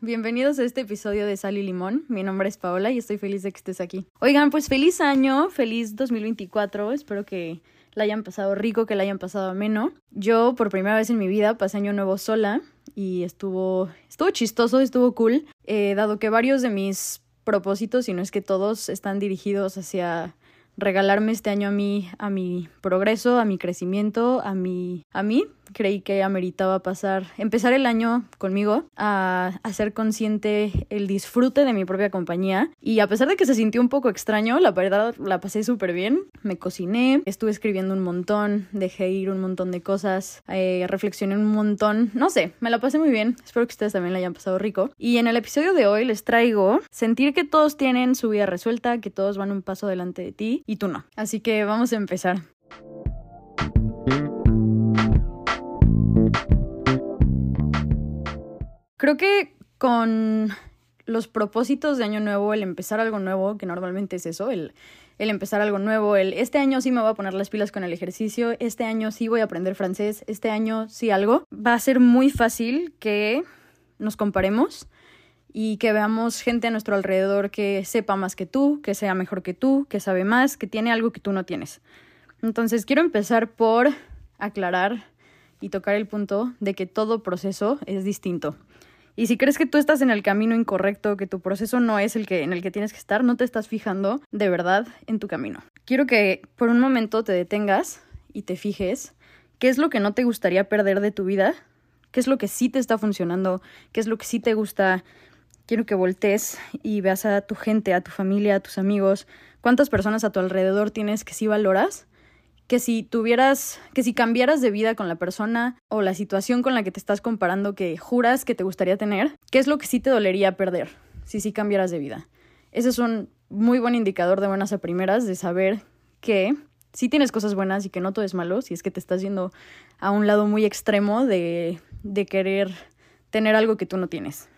Bienvenidos a este episodio de Sal y Limón. Mi nombre es Paola y estoy feliz de que estés aquí. Oigan, pues feliz año, feliz 2024. Espero que la hayan pasado rico, que la hayan pasado ameno. Yo por primera vez en mi vida pasé año nuevo sola y estuvo, estuvo chistoso, estuvo cool, eh, dado que varios de mis propósitos, si no es que todos, están dirigidos hacia regalarme este año a mí, a mi progreso, a mi crecimiento, a mi, a mí, creí que ameritaba pasar, empezar el año conmigo, a hacer consciente el disfrute de mi propia compañía. Y a pesar de que se sintió un poco extraño, la verdad la pasé súper bien. Me cociné, estuve escribiendo un montón, dejé ir un montón de cosas, eh, reflexioné un montón. No sé, me la pasé muy bien. Espero que ustedes también la hayan pasado rico. Y en el episodio de hoy les traigo sentir que todos tienen su vida resuelta, que todos van un paso delante de ti y tú no. Así que vamos a empezar. Creo que con los propósitos de año nuevo, el empezar algo nuevo, que normalmente es eso, el, el empezar algo nuevo, el este año sí me voy a poner las pilas con el ejercicio, este año sí voy a aprender francés, este año sí algo, va a ser muy fácil que nos comparemos y que veamos gente a nuestro alrededor que sepa más que tú, que sea mejor que tú, que sabe más, que tiene algo que tú no tienes. Entonces quiero empezar por aclarar y tocar el punto de que todo proceso es distinto. Y si crees que tú estás en el camino incorrecto, que tu proceso no es el que en el que tienes que estar, no te estás fijando de verdad en tu camino. Quiero que por un momento te detengas y te fijes qué es lo que no te gustaría perder de tu vida, qué es lo que sí te está funcionando, qué es lo que sí te gusta. Quiero que voltees y veas a tu gente, a tu familia, a tus amigos, cuántas personas a tu alrededor tienes que sí valoras que si tuvieras, que si cambiaras de vida con la persona o la situación con la que te estás comparando que juras que te gustaría tener, ¿qué es lo que sí te dolería perder si sí cambiaras de vida? Ese es un muy buen indicador de buenas a primeras de saber que sí tienes cosas buenas y que no todo es malo, si es que te estás yendo a un lado muy extremo de, de querer tener algo que tú no tienes.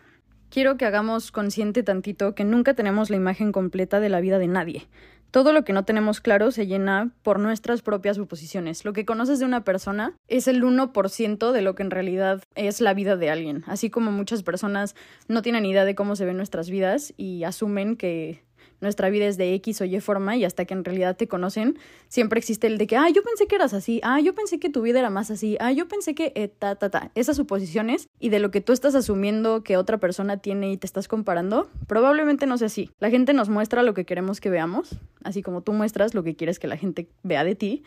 Quiero que hagamos consciente tantito que nunca tenemos la imagen completa de la vida de nadie. Todo lo que no tenemos claro se llena por nuestras propias suposiciones. Lo que conoces de una persona es el 1% de lo que en realidad es la vida de alguien. Así como muchas personas no tienen idea de cómo se ven nuestras vidas y asumen que nuestra vida es de X o Y forma y hasta que en realidad te conocen, siempre existe el de que, ah, yo pensé que eras así, ah, yo pensé que tu vida era más así, ah, yo pensé que, eh, ta, ta. Esas suposiciones y de lo que tú estás asumiendo que otra persona tiene y te estás comparando, probablemente no sea así. La gente nos muestra lo que queremos que veamos, así como tú muestras lo que quieres que la gente vea de ti.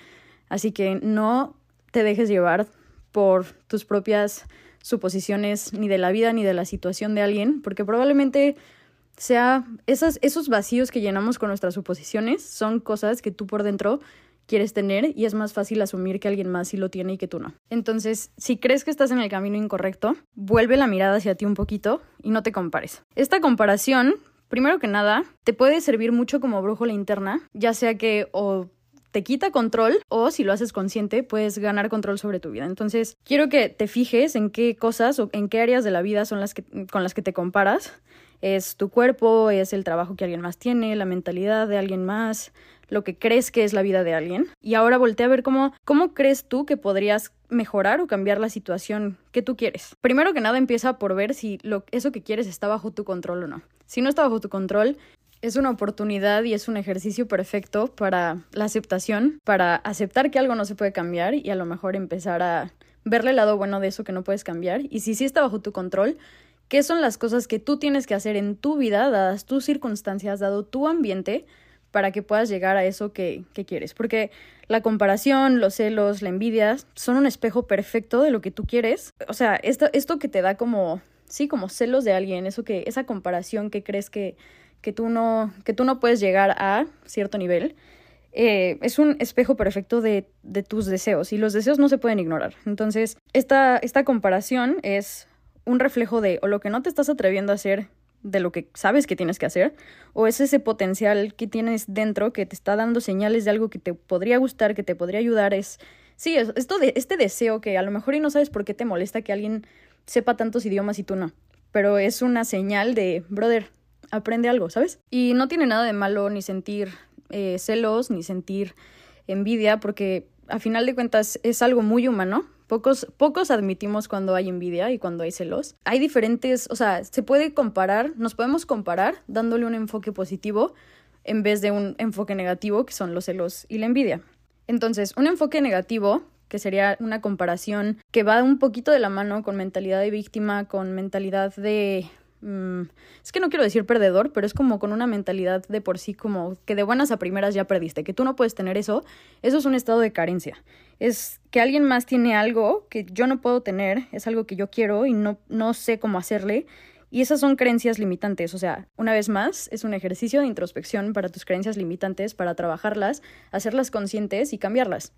Así que no te dejes llevar por tus propias suposiciones ni de la vida ni de la situación de alguien, porque probablemente sea, esos vacíos que llenamos con nuestras suposiciones son cosas que tú por dentro quieres tener y es más fácil asumir que alguien más sí lo tiene y que tú no. Entonces, si crees que estás en el camino incorrecto, vuelve la mirada hacia ti un poquito y no te compares. Esta comparación, primero que nada, te puede servir mucho como brújula interna, ya sea que o te quita control o si lo haces consciente puedes ganar control sobre tu vida. Entonces, quiero que te fijes en qué cosas o en qué áreas de la vida son las que con las que te comparas es tu cuerpo, es el trabajo que alguien más tiene, la mentalidad de alguien más, lo que crees que es la vida de alguien. Y ahora voltea a ver cómo, cómo crees tú que podrías mejorar o cambiar la situación que tú quieres. Primero que nada empieza por ver si lo, eso que quieres está bajo tu control o no. Si no está bajo tu control, es una oportunidad y es un ejercicio perfecto para la aceptación, para aceptar que algo no se puede cambiar y a lo mejor empezar a verle el lado bueno de eso que no puedes cambiar. Y si sí está bajo tu control, qué son las cosas que tú tienes que hacer en tu vida, dadas tus circunstancias, dado tu ambiente, para que puedas llegar a eso que, que, quieres. Porque la comparación, los celos, la envidia son un espejo perfecto de lo que tú quieres. O sea, esto, esto que te da como, sí, como celos de alguien, eso que, esa comparación que crees que, que, tú, no, que tú no puedes llegar a cierto nivel. Eh, es un espejo perfecto de, de, tus deseos y los deseos no se pueden ignorar. Entonces, esta, esta comparación es un reflejo de o lo que no te estás atreviendo a hacer de lo que sabes que tienes que hacer, o es ese potencial que tienes dentro que te está dando señales de algo que te podría gustar, que te podría ayudar, es, sí, es esto de este deseo que a lo mejor y no sabes por qué te molesta que alguien sepa tantos idiomas y tú no, pero es una señal de, brother, aprende algo, ¿sabes? Y no tiene nada de malo ni sentir eh, celos, ni sentir envidia, porque a final de cuentas es algo muy humano, Pocos, pocos admitimos cuando hay envidia y cuando hay celos. Hay diferentes, o sea, se puede comparar, nos podemos comparar dándole un enfoque positivo en vez de un enfoque negativo, que son los celos y la envidia. Entonces, un enfoque negativo, que sería una comparación que va un poquito de la mano con mentalidad de víctima, con mentalidad de Mm, es que no quiero decir perdedor, pero es como con una mentalidad de por sí como que de buenas a primeras ya perdiste, que tú no puedes tener eso, eso es un estado de carencia. Es que alguien más tiene algo que yo no puedo tener, es algo que yo quiero y no, no sé cómo hacerle. Y esas son creencias limitantes, o sea, una vez más, es un ejercicio de introspección para tus creencias limitantes, para trabajarlas, hacerlas conscientes y cambiarlas.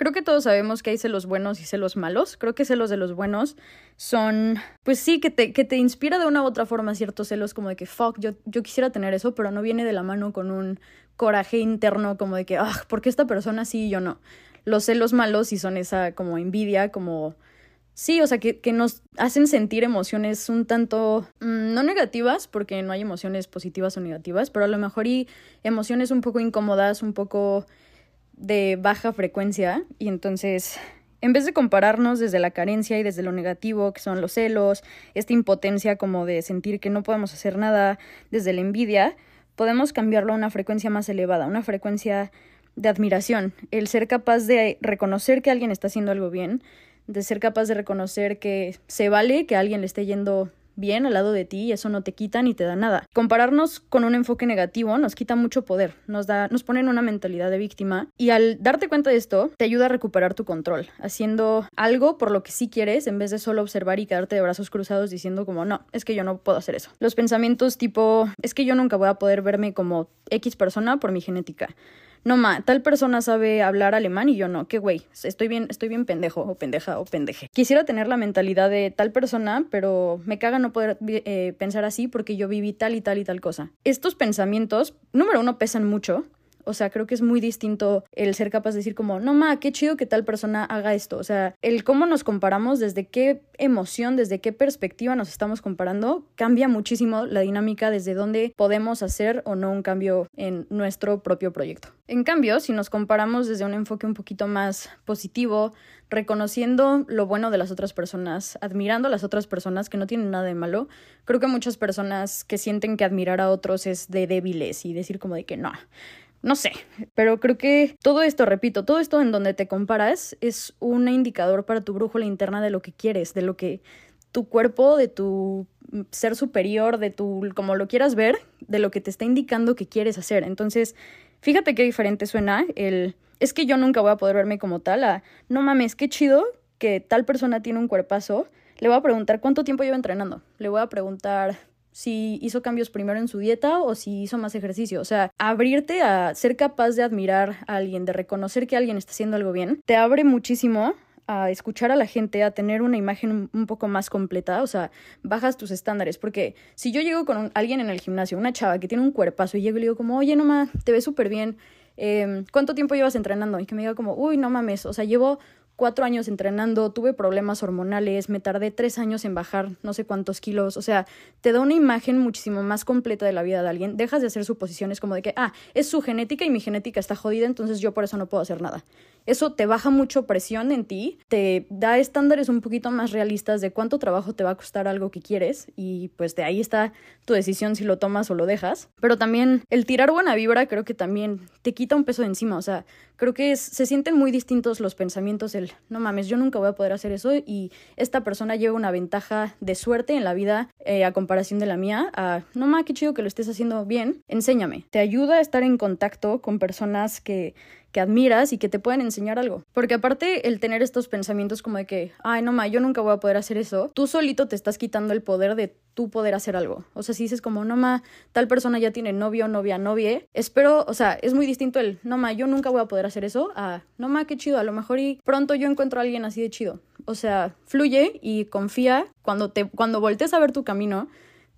Creo que todos sabemos que hay celos buenos y celos malos. Creo que celos de los buenos son, pues sí, que te, que te inspira de una u otra forma ciertos celos como de que, fuck, yo, yo quisiera tener eso, pero no viene de la mano con un coraje interno como de que, ah, ¿por qué esta persona sí y yo no? Los celos malos sí son esa como envidia, como... Sí, o sea, que, que nos hacen sentir emociones un tanto, mm, no negativas, porque no hay emociones positivas o negativas, pero a lo mejor y emociones un poco incómodas, un poco de baja frecuencia. Y entonces en vez de compararnos desde la carencia y desde lo negativo, que son los celos, esta impotencia como de sentir que no podemos hacer nada, desde la envidia, podemos cambiarlo a una frecuencia más elevada, una frecuencia de admiración, el ser capaz de reconocer que alguien está haciendo algo bien, de ser capaz de reconocer que se vale que alguien le esté yendo bien al lado de ti y eso no te quita ni te da nada. Compararnos con un enfoque negativo nos quita mucho poder, nos da, nos pone en una mentalidad de víctima y al darte cuenta de esto te ayuda a recuperar tu control, haciendo algo por lo que sí quieres en vez de solo observar y quedarte de brazos cruzados diciendo como no, es que yo no puedo hacer eso. Los pensamientos tipo es que yo nunca voy a poder verme como X persona por mi genética no ma, tal persona sabe hablar alemán y yo no, qué güey, estoy bien, estoy bien pendejo o pendeja o pendeje. Quisiera tener la mentalidad de tal persona, pero me caga no poder eh, pensar así porque yo viví tal y tal y tal cosa. Estos pensamientos, número uno, pesan mucho, o sea, creo que es muy distinto el ser capaz de decir como, no, ma, qué chido que tal persona haga esto. O sea, el cómo nos comparamos, desde qué emoción, desde qué perspectiva nos estamos comparando, cambia muchísimo la dinámica desde dónde podemos hacer o no un cambio en nuestro propio proyecto. En cambio, si nos comparamos desde un enfoque un poquito más positivo, reconociendo lo bueno de las otras personas, admirando a las otras personas que no tienen nada de malo, creo que muchas personas que sienten que admirar a otros es de débiles y decir como de que no, no sé, pero creo que todo esto, repito, todo esto en donde te comparas es un indicador para tu brújula interna de lo que quieres, de lo que tu cuerpo, de tu ser superior, de tu, como lo quieras ver, de lo que te está indicando que quieres hacer. Entonces, fíjate qué diferente suena el, es que yo nunca voy a poder verme como tal, a, no mames, qué chido que tal persona tiene un cuerpazo. Le voy a preguntar cuánto tiempo lleva entrenando. Le voy a preguntar si hizo cambios primero en su dieta o si hizo más ejercicio. O sea, abrirte a ser capaz de admirar a alguien, de reconocer que alguien está haciendo algo bien, te abre muchísimo a escuchar a la gente, a tener una imagen un poco más completa, o sea, bajas tus estándares, porque si yo llego con alguien en el gimnasio, una chava que tiene un cuerpazo y llego y le digo como, oye, no ma, te ves súper bien, eh, ¿cuánto tiempo llevas entrenando? Y que me diga como, uy, no mames, o sea, llevo cuatro años entrenando, tuve problemas hormonales, me tardé tres años en bajar no sé cuántos kilos, o sea, te da una imagen muchísimo más completa de la vida de alguien, dejas de hacer suposiciones como de que, ah, es su genética y mi genética está jodida, entonces yo por eso no puedo hacer nada. Eso te baja mucho presión en ti, te da estándares un poquito más realistas de cuánto trabajo te va a costar algo que quieres y pues de ahí está tu decisión si lo tomas o lo dejas. Pero también el tirar buena vibra creo que también te quita un peso de encima, o sea, creo que se sienten muy distintos los pensamientos, el no mames, yo nunca voy a poder hacer eso y esta persona lleva una ventaja de suerte en la vida eh, a comparación de la mía, a no mames, qué chido que lo estés haciendo bien, enséñame. Te ayuda a estar en contacto con personas que que admiras y que te pueden enseñar algo. Porque aparte el tener estos pensamientos como de que, ay, no ma, yo nunca voy a poder hacer eso, tú solito te estás quitando el poder de tú poder hacer algo. O sea, si dices como, no ma, tal persona ya tiene novio, novia, novie, espero, o sea, es muy distinto el, no ma, yo nunca voy a poder hacer eso, a, no ma, qué chido, a lo mejor y pronto yo encuentro a alguien así de chido. O sea, fluye y confía cuando te, cuando voltees a ver tu camino,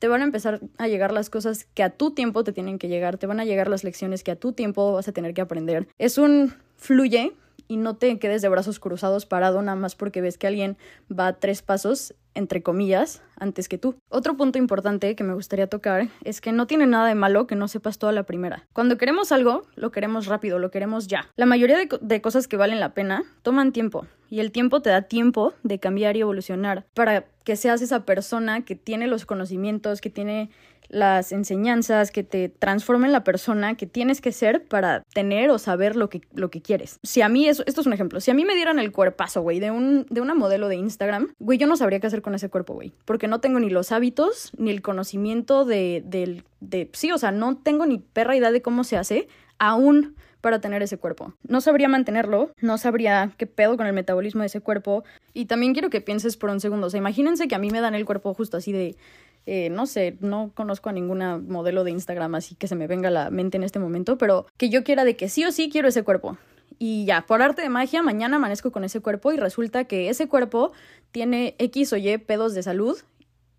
te van a empezar a llegar las cosas que a tu tiempo te tienen que llegar, te van a llegar las lecciones que a tu tiempo vas a tener que aprender. Es un fluye y no te quedes de brazos cruzados parado nada más porque ves que alguien va tres pasos entre comillas, antes que tú. Otro punto importante que me gustaría tocar es que no tiene nada de malo que no sepas toda la primera. Cuando queremos algo, lo queremos rápido, lo queremos ya. La mayoría de, de cosas que valen la pena toman tiempo y el tiempo te da tiempo de cambiar y evolucionar para que seas esa persona que tiene los conocimientos, que tiene las enseñanzas que te transformen la persona que tienes que ser para tener o saber lo que, lo que quieres. Si a mí, eso, esto es un ejemplo, si a mí me dieran el cuerpazo, güey, de, un, de una modelo de Instagram, güey, yo no sabría qué hacer con ese cuerpo, güey, porque no tengo ni los hábitos, ni el conocimiento de, del, de, sí, o sea, no tengo ni perra idea de cómo se hace, aún para tener ese cuerpo. No sabría mantenerlo, no sabría qué pedo con el metabolismo de ese cuerpo. Y también quiero que pienses por un segundo, o sea, imagínense que a mí me dan el cuerpo justo así de eh, no sé, no conozco a ninguna modelo de Instagram así que se me venga a la mente en este momento, pero que yo quiera de que sí o sí quiero ese cuerpo. Y ya, por arte de magia, mañana amanezco con ese cuerpo y resulta que ese cuerpo tiene X o Y pedos de salud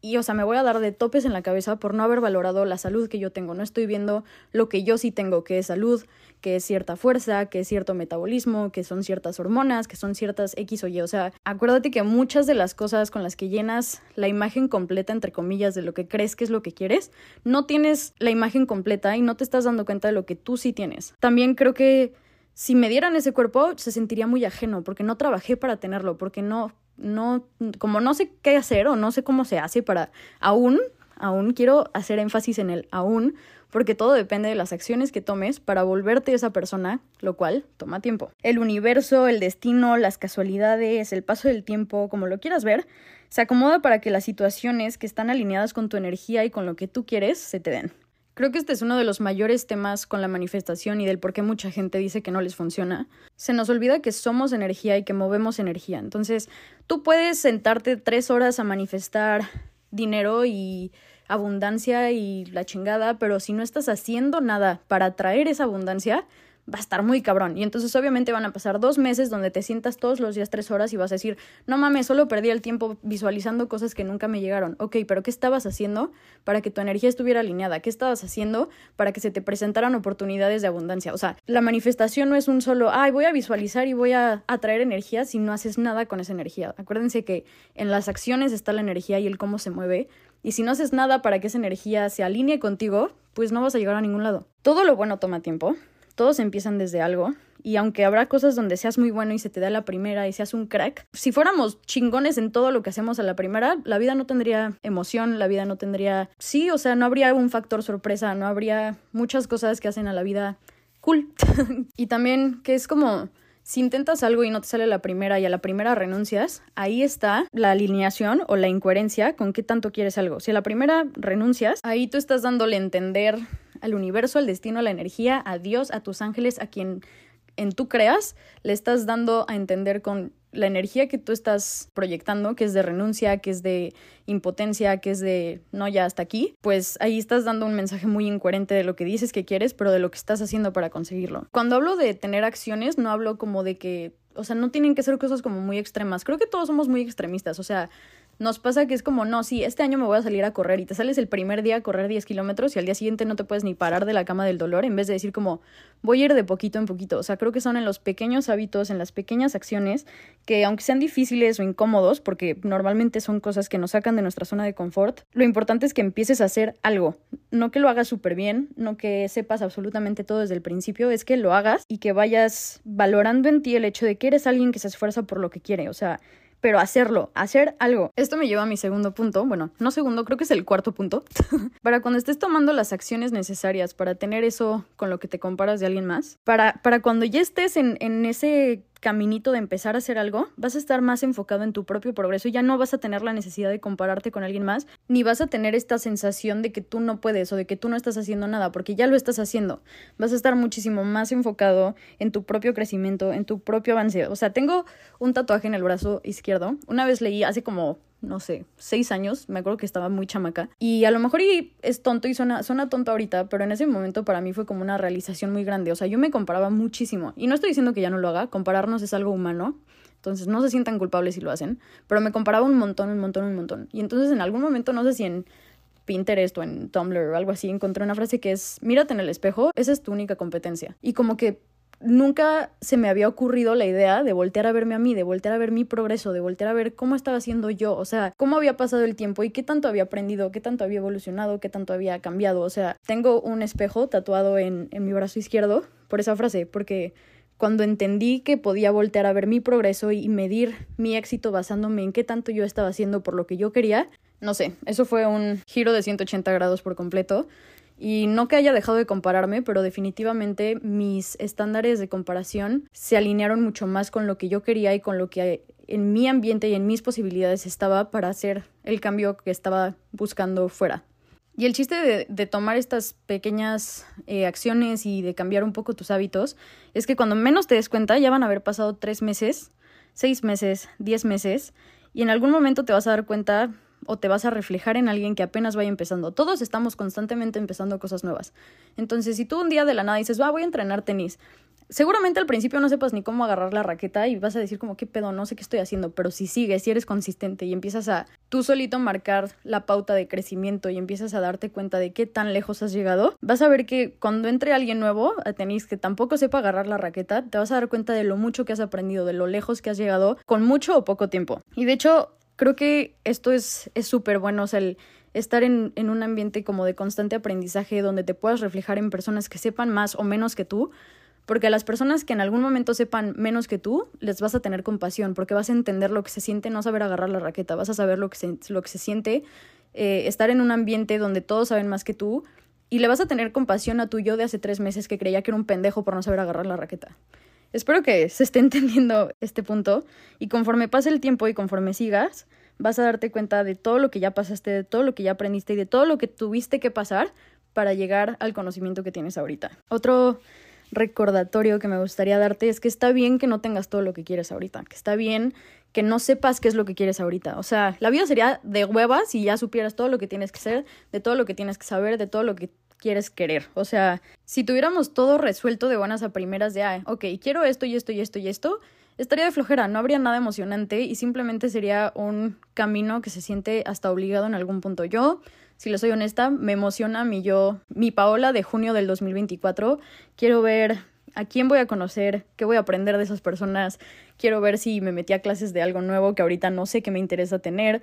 y, o sea, me voy a dar de topes en la cabeza por no haber valorado la salud que yo tengo. No estoy viendo lo que yo sí tengo, que es salud, que es cierta fuerza, que es cierto metabolismo, que son ciertas hormonas, que son ciertas X o Y. O sea, acuérdate que muchas de las cosas con las que llenas la imagen completa, entre comillas, de lo que crees que es lo que quieres, no tienes la imagen completa y no te estás dando cuenta de lo que tú sí tienes. También creo que si me dieran ese cuerpo, se sentiría muy ajeno, porque no trabajé para tenerlo, porque no no, como no sé qué hacer o no sé cómo se hace para aún, aún quiero hacer énfasis en el aún, porque todo depende de las acciones que tomes para volverte esa persona, lo cual toma tiempo. El universo, el destino, las casualidades, el paso del tiempo, como lo quieras ver, se acomoda para que las situaciones que están alineadas con tu energía y con lo que tú quieres se te den. Creo que este es uno de los mayores temas con la manifestación y del por qué mucha gente dice que no les funciona. Se nos olvida que somos energía y que movemos energía. Entonces, tú puedes sentarte tres horas a manifestar dinero y abundancia y la chingada, pero si no estás haciendo nada para atraer esa abundancia, va a estar muy cabrón. Y entonces obviamente van a pasar dos meses donde te sientas todos los días tres horas y vas a decir, no mames, solo perdí el tiempo visualizando cosas que nunca me llegaron. Ok, pero ¿qué estabas haciendo para que tu energía estuviera alineada? ¿Qué estabas haciendo para que se te presentaran oportunidades de abundancia? O sea, la manifestación no es un solo, ay, voy a visualizar y voy a atraer energía si no haces nada con esa energía. Acuérdense que en las acciones está la energía y el cómo se mueve. Y si no haces nada para que esa energía se alinee contigo, pues no vas a llegar a ningún lado. Todo lo bueno toma tiempo todos empiezan desde algo. Y aunque habrá cosas donde seas muy bueno y se te da la primera y seas un crack, si fuéramos chingones en todo lo que hacemos a la primera, la vida no tendría emoción, la vida no tendría... Sí, o sea, no habría un factor sorpresa, no habría muchas cosas que hacen a la vida cool. y también que es como... Si intentas algo y no te sale la primera y a la primera renuncias, ahí está la alineación o la incoherencia con qué tanto quieres algo. Si a la primera renuncias, ahí tú estás dándole a entender al universo, al destino, a la energía, a Dios, a tus ángeles, a quien en tú creas, le estás dando a entender con la energía que tú estás proyectando, que es de renuncia, que es de impotencia, que es de no ya hasta aquí, pues ahí estás dando un mensaje muy incoherente de lo que dices que quieres, pero de lo que estás haciendo para conseguirlo. Cuando hablo de tener acciones, no hablo como de que, o sea, no tienen que ser cosas como muy extremas. Creo que todos somos muy extremistas, o sea, nos pasa que es como, no, sí, este año me voy a salir a correr y te sales el primer día a correr 10 kilómetros y al día siguiente no te puedes ni parar de la cama del dolor en vez de decir como, voy a ir de poquito en poquito. O sea, creo que son en los pequeños hábitos, en las pequeñas acciones que aunque sean difíciles o incómodos, porque normalmente son cosas que nos sacan de nuestra zona de confort, lo importante es que empieces a hacer algo. No que lo hagas súper bien, no que sepas absolutamente todo desde el principio, es que lo hagas y que vayas valorando en ti el hecho de que eres alguien que se esfuerza por lo que quiere. O sea, pero hacerlo, hacer algo. Esto me lleva a mi segundo punto, bueno, no segundo, creo que es el cuarto punto, para cuando estés tomando las acciones necesarias para tener eso con lo que te comparas de alguien más, para, para cuando ya estés en, en ese caminito de empezar a hacer algo, vas a estar más enfocado en tu propio progreso y ya no vas a tener la necesidad de compararte con alguien más, ni vas a tener esta sensación de que tú no puedes o de que tú no estás haciendo nada, porque ya lo estás haciendo. Vas a estar muchísimo más enfocado en tu propio crecimiento, en tu propio avance. O sea, tengo un tatuaje en el brazo izquierdo. Una vez leí hace como no sé, seis años, me acuerdo que estaba muy chamaca. Y a lo mejor es tonto y suena, suena tonto ahorita, pero en ese momento para mí fue como una realización muy grande. O sea, yo me comparaba muchísimo. Y no estoy diciendo que ya no lo haga, compararnos es algo humano. Entonces no se sientan culpables si lo hacen. Pero me comparaba un montón, un montón, un montón. Y entonces en algún momento, no sé si en Pinterest o en Tumblr o algo así, encontré una frase que es, mírate en el espejo, esa es tu única competencia. Y como que nunca se me había ocurrido la idea de voltear a verme a mí, de voltear a ver mi progreso, de voltear a ver cómo estaba haciendo yo, o sea, cómo había pasado el tiempo y qué tanto había aprendido, qué tanto había evolucionado, qué tanto había cambiado. O sea, tengo un espejo tatuado en, en mi brazo izquierdo por esa frase, porque cuando entendí que podía voltear a ver mi progreso y medir mi éxito basándome en qué tanto yo estaba haciendo por lo que yo quería, no sé, eso fue un giro de 180 grados por completo. Y no que haya dejado de compararme, pero definitivamente mis estándares de comparación se alinearon mucho más con lo que yo quería y con lo que en mi ambiente y en mis posibilidades estaba para hacer el cambio que estaba buscando fuera. Y el chiste de, tomar estas pequeñas eh, acciones y de cambiar un poco tus hábitos es que cuando menos te des cuenta ya van a haber pasado tres meses, seis meses, diez meses, y en algún momento te vas a dar cuenta o te vas a reflejar en alguien que apenas vaya empezando. Todos estamos constantemente empezando cosas nuevas. Entonces, si tú un día de la nada dices, va, voy a entrenar tenis, seguramente al principio no sepas ni cómo agarrar la raqueta y vas a decir como, qué pedo, no sé qué estoy haciendo, pero si sigues, si eres consistente y empiezas a tú solito marcar la pauta de crecimiento y empiezas a darte cuenta de qué tan lejos has llegado, vas a ver que cuando entre alguien nuevo a tenis que tampoco sepa agarrar la raqueta, te vas a dar cuenta de lo mucho que has aprendido, de lo lejos que has llegado con mucho o poco tiempo. Y de hecho, creo que esto es súper bueno, o sea, el estar en, en, un ambiente como de constante aprendizaje donde te puedas reflejar en personas que sepan más o menos que tú, porque a las personas que en algún momento sepan menos que tú, les vas a tener compasión, porque vas a entender lo que se siente no saber agarrar la raqueta, vas a saber lo que se, lo que se siente eh, estar en un ambiente donde todos saben más que tú, y le vas a tener compasión a tu yo de hace tres meses que creía que era un pendejo por no saber agarrar la raqueta. Espero que se esté entendiendo este punto y conforme pase el tiempo y conforme sigas, vas a darte cuenta de todo lo que ya pasaste, de todo lo que ya aprendiste y de todo lo que tuviste que pasar para llegar al conocimiento que tienes ahorita. Otro recordatorio que me gustaría darte es que está bien que no tengas todo lo que quieres ahorita, que está bien que no sepas qué es lo que quieres ahorita. O sea, la vida sería de huevas si ya supieras todo lo que tienes que ser, de todo lo que tienes que saber, de todo lo que quieres querer. O sea, si tuviéramos todo resuelto de buenas a primeras de, ah, ok, quiero esto y esto y esto y esto, estaría de flojera, no habría nada emocionante y simplemente sería un camino que se siente hasta obligado en algún punto. Yo, si le soy honesta, me emociona mi yo, mi Paola de junio del 2024. Quiero ver a quién voy a conocer, qué voy a aprender de esas personas, quiero ver si me metí a clases de algo nuevo que ahorita no sé qué me interesa tener.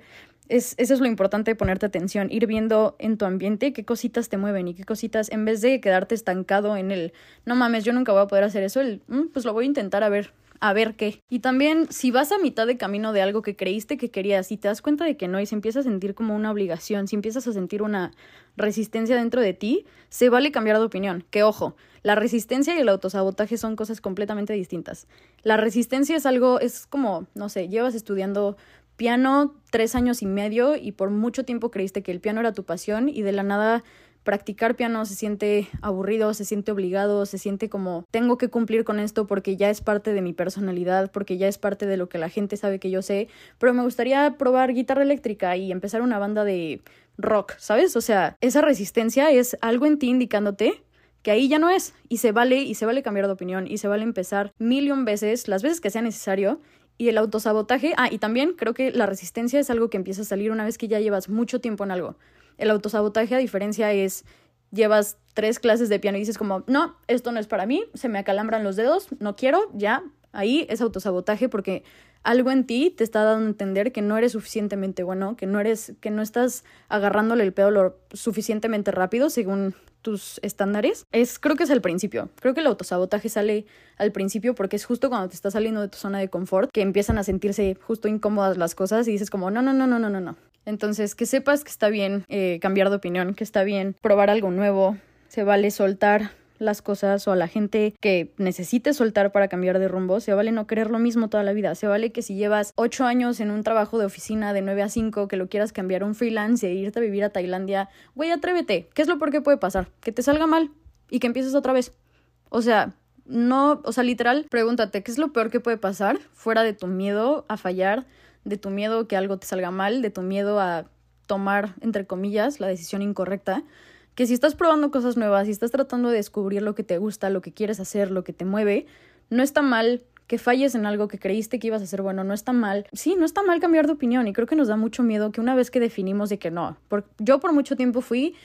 Es, eso es lo importante de ponerte atención, ir viendo en tu ambiente qué cositas te mueven y qué cositas, en vez de quedarte estancado en el, no mames, yo nunca voy a poder hacer eso, el, mm, pues lo voy a intentar a ver, a ver qué. Y también, si vas a mitad de camino de algo que creíste que querías y te das cuenta de que no y se empieza a sentir como una obligación, si empiezas a sentir una resistencia dentro de ti, se vale cambiar de opinión. Que ojo, la resistencia y el autosabotaje son cosas completamente distintas. La resistencia es algo, es como, no sé, llevas estudiando piano tres años y medio y por mucho tiempo creíste que el piano era tu pasión y de la nada practicar piano se siente aburrido, se siente obligado, se siente como tengo que cumplir con esto porque ya es parte de mi personalidad, porque ya es parte de lo que la gente sabe que yo sé, pero me gustaría probar guitarra eléctrica y empezar una banda de rock, ¿sabes? O sea, esa resistencia es algo en ti indicándote que ahí ya no es y se vale y se vale cambiar de opinión y se vale empezar millón veces, las veces que sea necesario y el autosabotaje, ah, y también creo que la resistencia es algo que empieza a salir una vez que ya llevas mucho tiempo en algo. El autosabotaje, a diferencia, es llevas tres clases de piano y dices como, no, esto no es para mí, se me acalambran los dedos, no quiero, ya, ahí es autosabotaje porque algo en ti te está dando a entender que no eres suficientemente bueno, que no eres, que no estás agarrándole el pedo lo suficientemente rápido según tus estándares. Es, creo que es al principio. Creo que el autosabotaje sale al principio porque es justo cuando te estás saliendo de tu zona de confort que empiezan a sentirse justo incómodas las cosas y dices como, no, no, no, no, no, no, no. Entonces, que sepas que está bien eh, cambiar de opinión, que está bien probar algo nuevo, se vale soltar las cosas o a la gente que necesite soltar para cambiar de rumbo, se vale no querer lo mismo toda la vida, se vale que si llevas ocho años en un trabajo de oficina de 9 a 5, que lo quieras cambiar a un freelance e irte a vivir a Tailandia, güey, atrévete, ¿qué es lo peor que puede pasar? Que te salga mal y que empieces otra vez. O sea, no, o sea, literal, pregúntate, ¿qué es lo peor que puede pasar fuera de tu miedo a fallar, de tu miedo que algo te salga mal, de tu miedo a tomar, entre comillas, la decisión incorrecta? Que si estás probando cosas nuevas, si estás tratando de descubrir lo que te gusta, lo que quieres hacer, lo que te mueve, no está mal que falles en algo que creíste que ibas a hacer bueno, no está mal. Sí, no está mal cambiar de opinión y creo que nos da mucho miedo que una vez que definimos de que no, yo por mucho tiempo fui,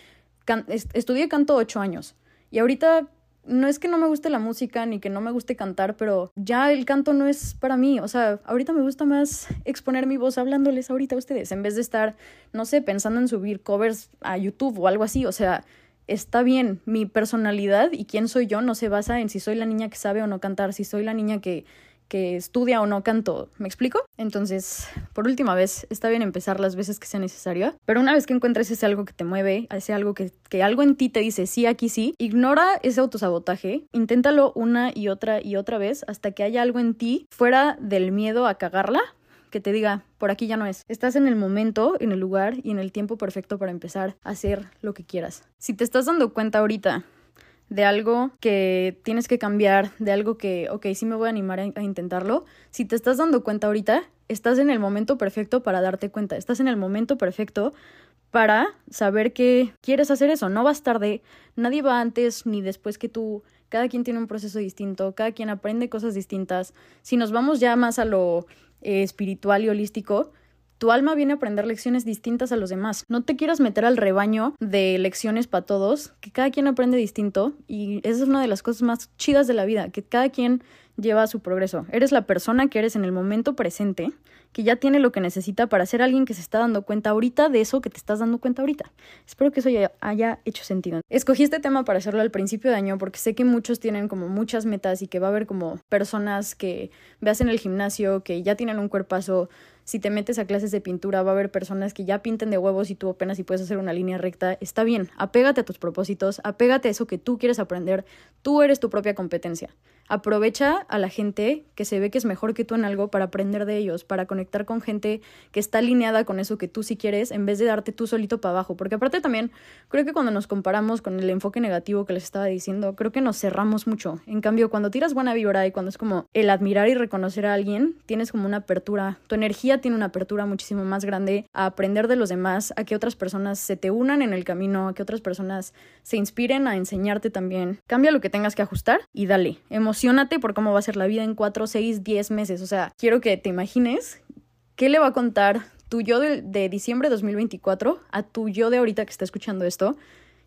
estudié canto ocho años y ahorita no es que no me guste la música ni que no me guste cantar, pero ya el canto no es para mí. O sea, ahorita me gusta más exponer mi voz hablándoles ahorita a ustedes, en vez de estar, no sé, pensando en subir covers a YouTube o algo así. O sea, está bien, mi personalidad y quién soy yo no se basa en si soy la niña que sabe o no cantar, si soy la niña que que estudia o no canto. ¿Me explico? Entonces, por última vez, está bien empezar las veces que sea necesario, pero una vez que encuentres ese algo que te mueve, ese algo que, que algo en ti te dice sí, aquí sí, ignora ese autosabotaje, inténtalo una y otra y otra vez hasta que haya algo en ti fuera del miedo a cagarla que te diga, por aquí ya no es. Estás en el momento, en el lugar y en el tiempo perfecto para empezar a hacer lo que quieras. Si te estás dando cuenta ahorita de algo que tienes que cambiar, de algo que, ok, sí me voy a animar a, intentarlo, si te estás dando cuenta ahorita, estás en el momento perfecto para darte cuenta, estás en el momento perfecto para saber que quieres hacer eso, no vas tarde, nadie va antes ni después que tú, cada quien tiene un proceso distinto, cada quien aprende cosas distintas, si nos vamos ya más a lo eh, espiritual y holístico, tu alma viene a aprender lecciones distintas a los demás. No te quieras meter al rebaño de lecciones para todos, que cada quien aprende distinto y esa es una de las cosas más chidas de la vida, que cada quien lleva su progreso. Eres la persona que eres en el momento presente, que ya tiene lo que necesita para ser alguien que se está dando cuenta ahorita de eso que te estás dando cuenta ahorita. Espero que eso ya haya hecho sentido. Escogí este tema para hacerlo al principio de año porque sé que muchos tienen como muchas metas y que va a haber como personas que veas en el gimnasio, que ya tienen un cuerpazo si te metes a clases de pintura va a haber personas que ya pinten de huevos y tú apenas si puedes hacer una línea recta. Está bien, apégate a tus propósitos, apégate a eso que tú quieres aprender. Tú eres tu propia competencia. Aprovecha a la gente que se ve que es mejor que tú en algo para aprender de ellos, para conectar con gente que está alineada con eso que tú sí quieres, en vez de darte tú solito para abajo. Porque aparte también, creo que cuando nos comparamos con el enfoque negativo que les estaba diciendo, creo que nos cerramos mucho. En cambio, cuando tiras buena vibra y cuando es como el admirar y reconocer a alguien, tienes como una apertura. Tu energía tiene una apertura muchísimo más grande a aprender de los demás, a que otras personas se te unan en el camino, a que otras personas se inspiren a enseñarte también. Cambia lo que tengas que ajustar y dale. Emocionate por cómo va a ser la vida en 4, 6, 10 meses. O sea, quiero que te imagines qué le va a contar tu yo de, de diciembre de 2024 a tu yo de ahorita que está escuchando esto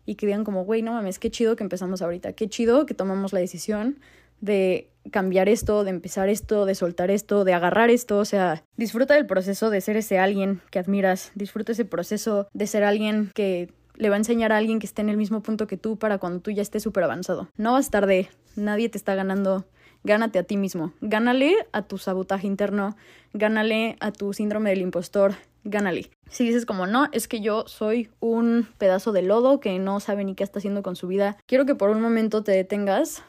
y que digan como, güey, no mames, qué chido que empezamos ahorita, qué chido que tomamos la decisión de cambiar esto, de empezar esto, de soltar esto, de agarrar esto, o sea, disfruta del proceso de ser ese alguien que admiras, disfruta ese proceso de ser alguien que le va a enseñar a alguien que esté en el mismo punto que tú para cuando tú ya estés súper avanzado. No vas tarde, nadie te está ganando. Gánate a ti mismo. Gánale a tu sabotaje interno. Gánale a tu síndrome del impostor. Gánale. Si dices como no, es que yo soy un pedazo de lodo que no sabe ni qué está haciendo con su vida, quiero que por un momento te detengas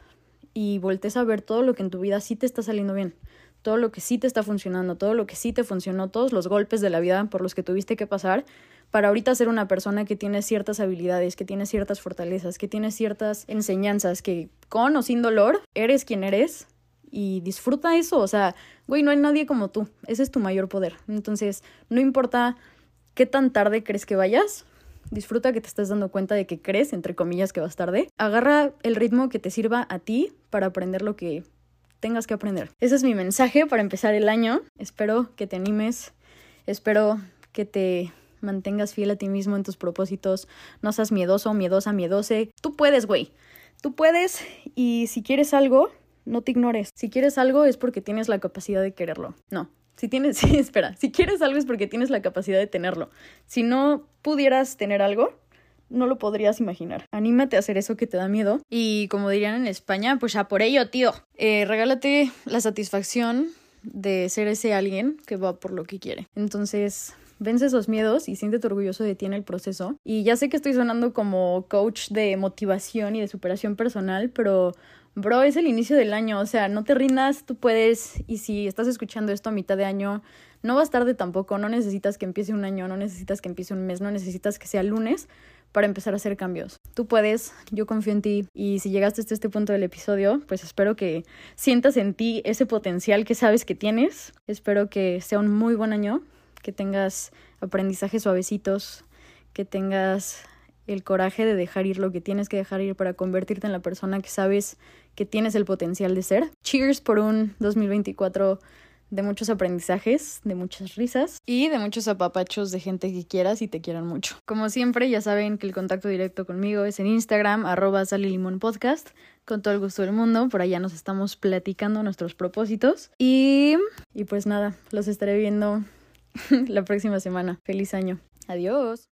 y voltees a ver todo lo que en tu vida sí te está saliendo bien todo lo que sí te está funcionando, todo lo que sí te funcionó, todos los golpes de la vida por los que tuviste que pasar para ahorita ser una persona que tiene ciertas habilidades, que tiene ciertas fortalezas, que tiene ciertas enseñanzas, que con o sin dolor eres quien eres y disfruta eso, o sea, güey, no hay nadie como tú, ese es tu mayor poder. Entonces, no importa qué tan tarde crees que vayas, disfruta que te estás dando cuenta de que crees, entre comillas, que vas tarde. Agarra el ritmo que te sirva a ti para aprender lo que tengas que aprender. Ese es mi mensaje para empezar el año. Espero que te animes, espero que te mantengas fiel a ti mismo en tus propósitos, no seas miedoso, miedosa, miedose. Tú puedes, güey. Tú puedes y si quieres algo, no te ignores. Si quieres algo es porque tienes la capacidad de quererlo. No. Si tienes, sí, espera, si quieres algo es porque tienes la capacidad de tenerlo. Si no pudieras tener algo, no lo podrías imaginar. Anímate a hacer eso que te da miedo. Y como dirían en España, pues a por ello, tío. Eh, regálate la satisfacción de ser ese alguien que va por lo que quiere. Entonces, vence esos miedos y siéntete orgulloso de ti en el proceso. Y ya sé que estoy sonando como coach de motivación y de superación personal, pero bro, es el inicio del año, o sea, no te rindas, tú puedes. Y si estás escuchando esto a mitad de año, no vas tarde tampoco, no necesitas que empiece un año, no necesitas que empiece un mes, no necesitas que sea lunes para empezar a hacer cambios. Tú puedes, yo confío en ti y si llegaste hasta este punto del episodio, pues espero que sientas en ti ese potencial que sabes que tienes. Espero que sea un muy buen año, que tengas aprendizajes suavecitos, que tengas el coraje de dejar ir lo que tienes que dejar ir para convertirte en la persona que sabes que tienes el potencial de ser. Cheers por un 2024 de muchos aprendizajes, de muchas risas y de muchos apapachos de gente que quieras y te quieran mucho. Como siempre, ya saben que el contacto directo conmigo es en Instagram, arroba Podcast, con todo el gusto del mundo. Por allá nos estamos platicando nuestros propósitos. Y, y pues nada, los estaré viendo la próxima semana. Feliz año. Adiós.